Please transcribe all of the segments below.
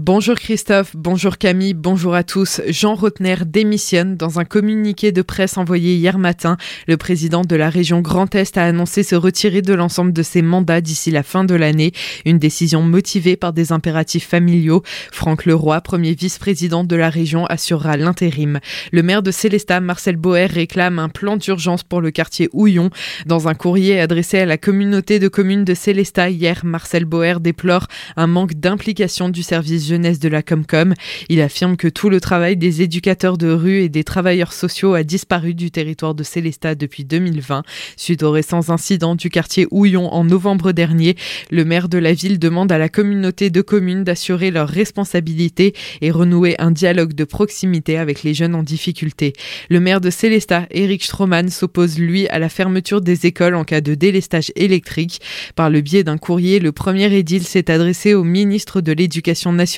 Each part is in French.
Bonjour Christophe, bonjour Camille, bonjour à tous. Jean Rotner démissionne dans un communiqué de presse envoyé hier matin. Le président de la région Grand Est a annoncé se retirer de l'ensemble de ses mandats d'ici la fin de l'année. Une décision motivée par des impératifs familiaux. Franck Leroy, premier vice-président de la région, assurera l'intérim. Le maire de Célestat, Marcel Boer, réclame un plan d'urgence pour le quartier Houillon. Dans un courrier adressé à la communauté de communes de Célestat hier, Marcel Boer déplore un manque d'implication du service jeunesse de la Comcom. Il affirme que tout le travail des éducateurs de rue et des travailleurs sociaux a disparu du territoire de Célestat depuis 2020. Suite aux récents incidents du quartier Houillon en novembre dernier, le maire de la ville demande à la communauté de communes d'assurer leurs responsabilités et renouer un dialogue de proximité avec les jeunes en difficulté. Le maire de Célestat, Eric Stroman, s'oppose lui à la fermeture des écoles en cas de délestage électrique. Par le biais d'un courrier, le premier édile s'est adressé au ministre de l'Éducation nationale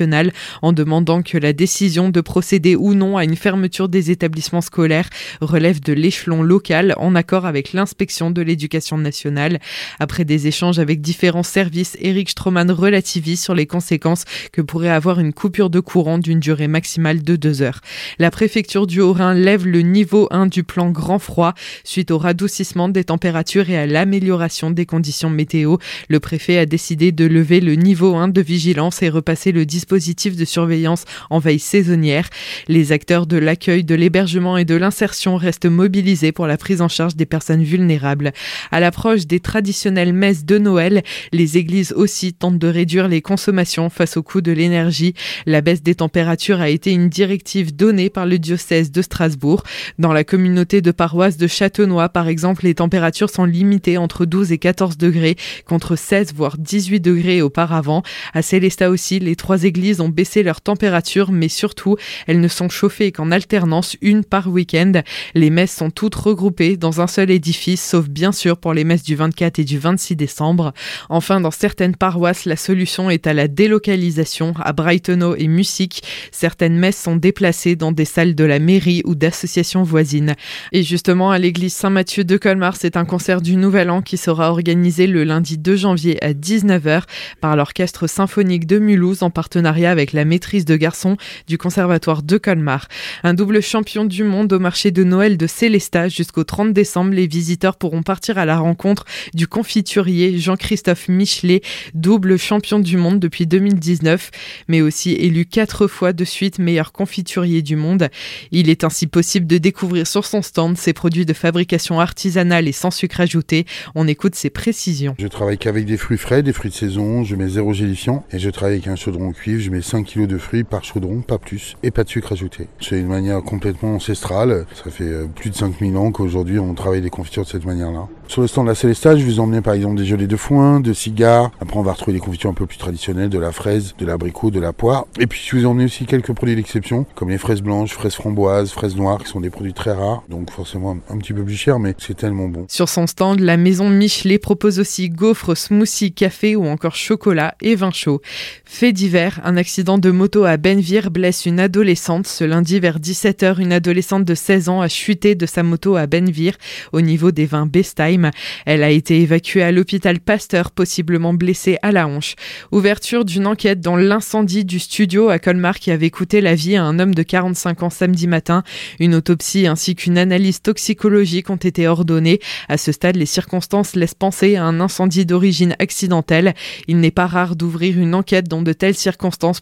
en demandant que la décision de procéder ou non à une fermeture des établissements scolaires relève de l'échelon local en accord avec l'inspection de l'éducation nationale. Après des échanges avec différents services, Eric Stroman relativise sur les conséquences que pourrait avoir une coupure de courant d'une durée maximale de deux heures. La préfecture du Haut-Rhin lève le niveau 1 du plan grand froid suite au radoucissement des températures et à l'amélioration des conditions météo. Le préfet a décidé de lever le niveau 1 de vigilance et repasser le 10 dispositifs de surveillance en veille saisonnière. Les acteurs de l'accueil, de l'hébergement et de l'insertion restent mobilisés pour la prise en charge des personnes vulnérables. À l'approche des traditionnelles messes de Noël, les églises aussi tentent de réduire les consommations face au coût de l'énergie. La baisse des températures a été une directive donnée par le diocèse de Strasbourg. Dans la communauté de paroisse de Châtenois, par exemple, les températures sont limitées entre 12 et 14 degrés, contre 16 voire 18 degrés auparavant. À Célestat aussi, les trois églises ont baissé leur température, mais surtout, elles ne sont chauffées qu'en alternance, une par week-end. Les messes sont toutes regroupées dans un seul édifice, sauf bien sûr pour les messes du 24 et du 26 décembre. Enfin, dans certaines paroisses, la solution est à la délocalisation. À Brightonau et Music, certaines messes sont déplacées dans des salles de la mairie ou d'associations voisines. Et justement, à l'église Saint-Mathieu de Colmar, c'est un concert du Nouvel An qui sera organisé le lundi 2 janvier à 19h par l'Orchestre symphonique de Mulhouse en partenariat avec la maîtrise de garçons du Conservatoire de Colmar. Un double champion du monde au marché de Noël de Célestat jusqu'au 30 décembre. Les visiteurs pourront partir à la rencontre du confiturier Jean-Christophe Michelet, double champion du monde depuis 2019, mais aussi élu quatre fois de suite meilleur confiturier du monde. Il est ainsi possible de découvrir sur son stand ses produits de fabrication artisanale et sans sucre ajouté. On écoute ses précisions. Je travaille qu'avec des fruits frais, des fruits de saison, je mets zéro gélifiant et je travaille avec un chaudron je mets 5 kg de fruits par chaudron, pas plus, et pas de sucre ajouté. C'est une manière complètement ancestrale. Ça fait euh, plus de 5000 ans qu'aujourd'hui on travaille des confitures de cette manière-là. Sur le stand de la Célestat, je vous emmener par exemple des gelées de foin, de cigares. Après, on va retrouver des confitures un peu plus traditionnelles, de la fraise, de l'abricot, de la poire. Et puis, je vous emmener aussi quelques produits d'exception, comme les fraises blanches, fraises framboises, fraises noires, qui sont des produits très rares. Donc, forcément, un petit peu plus cher, mais c'est tellement bon. Sur son stand, la maison Michelet propose aussi gaufres, smoothies, café ou encore chocolat et vin chaud. Fait divers, un accident de moto à Benvir blesse une adolescente. Ce lundi vers 17h, une adolescente de 16 ans a chuté de sa moto à Benvir au niveau des vins Bestheim. Elle a été évacuée à l'hôpital Pasteur, possiblement blessée à la hanche. Ouverture d'une enquête dans l'incendie du studio à Colmar qui avait coûté la vie à un homme de 45 ans samedi matin. Une autopsie ainsi qu'une analyse toxicologique ont été ordonnées. À ce stade, les circonstances laissent penser à un incendie d'origine accidentelle. Il n'est pas rare d'ouvrir une enquête dans de telles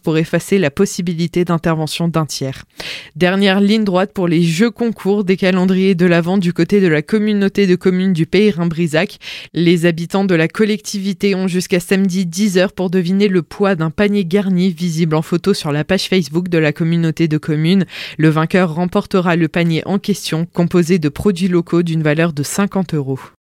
pour effacer la possibilité d'intervention d'un tiers. Dernière ligne droite pour les jeux concours des calendriers de l'Avent du côté de la communauté de communes du Pays Rhin-Brisac. Les habitants de la collectivité ont jusqu'à samedi 10h pour deviner le poids d'un panier garni visible en photo sur la page Facebook de la communauté de communes. Le vainqueur remportera le panier en question composé de produits locaux d'une valeur de 50 euros.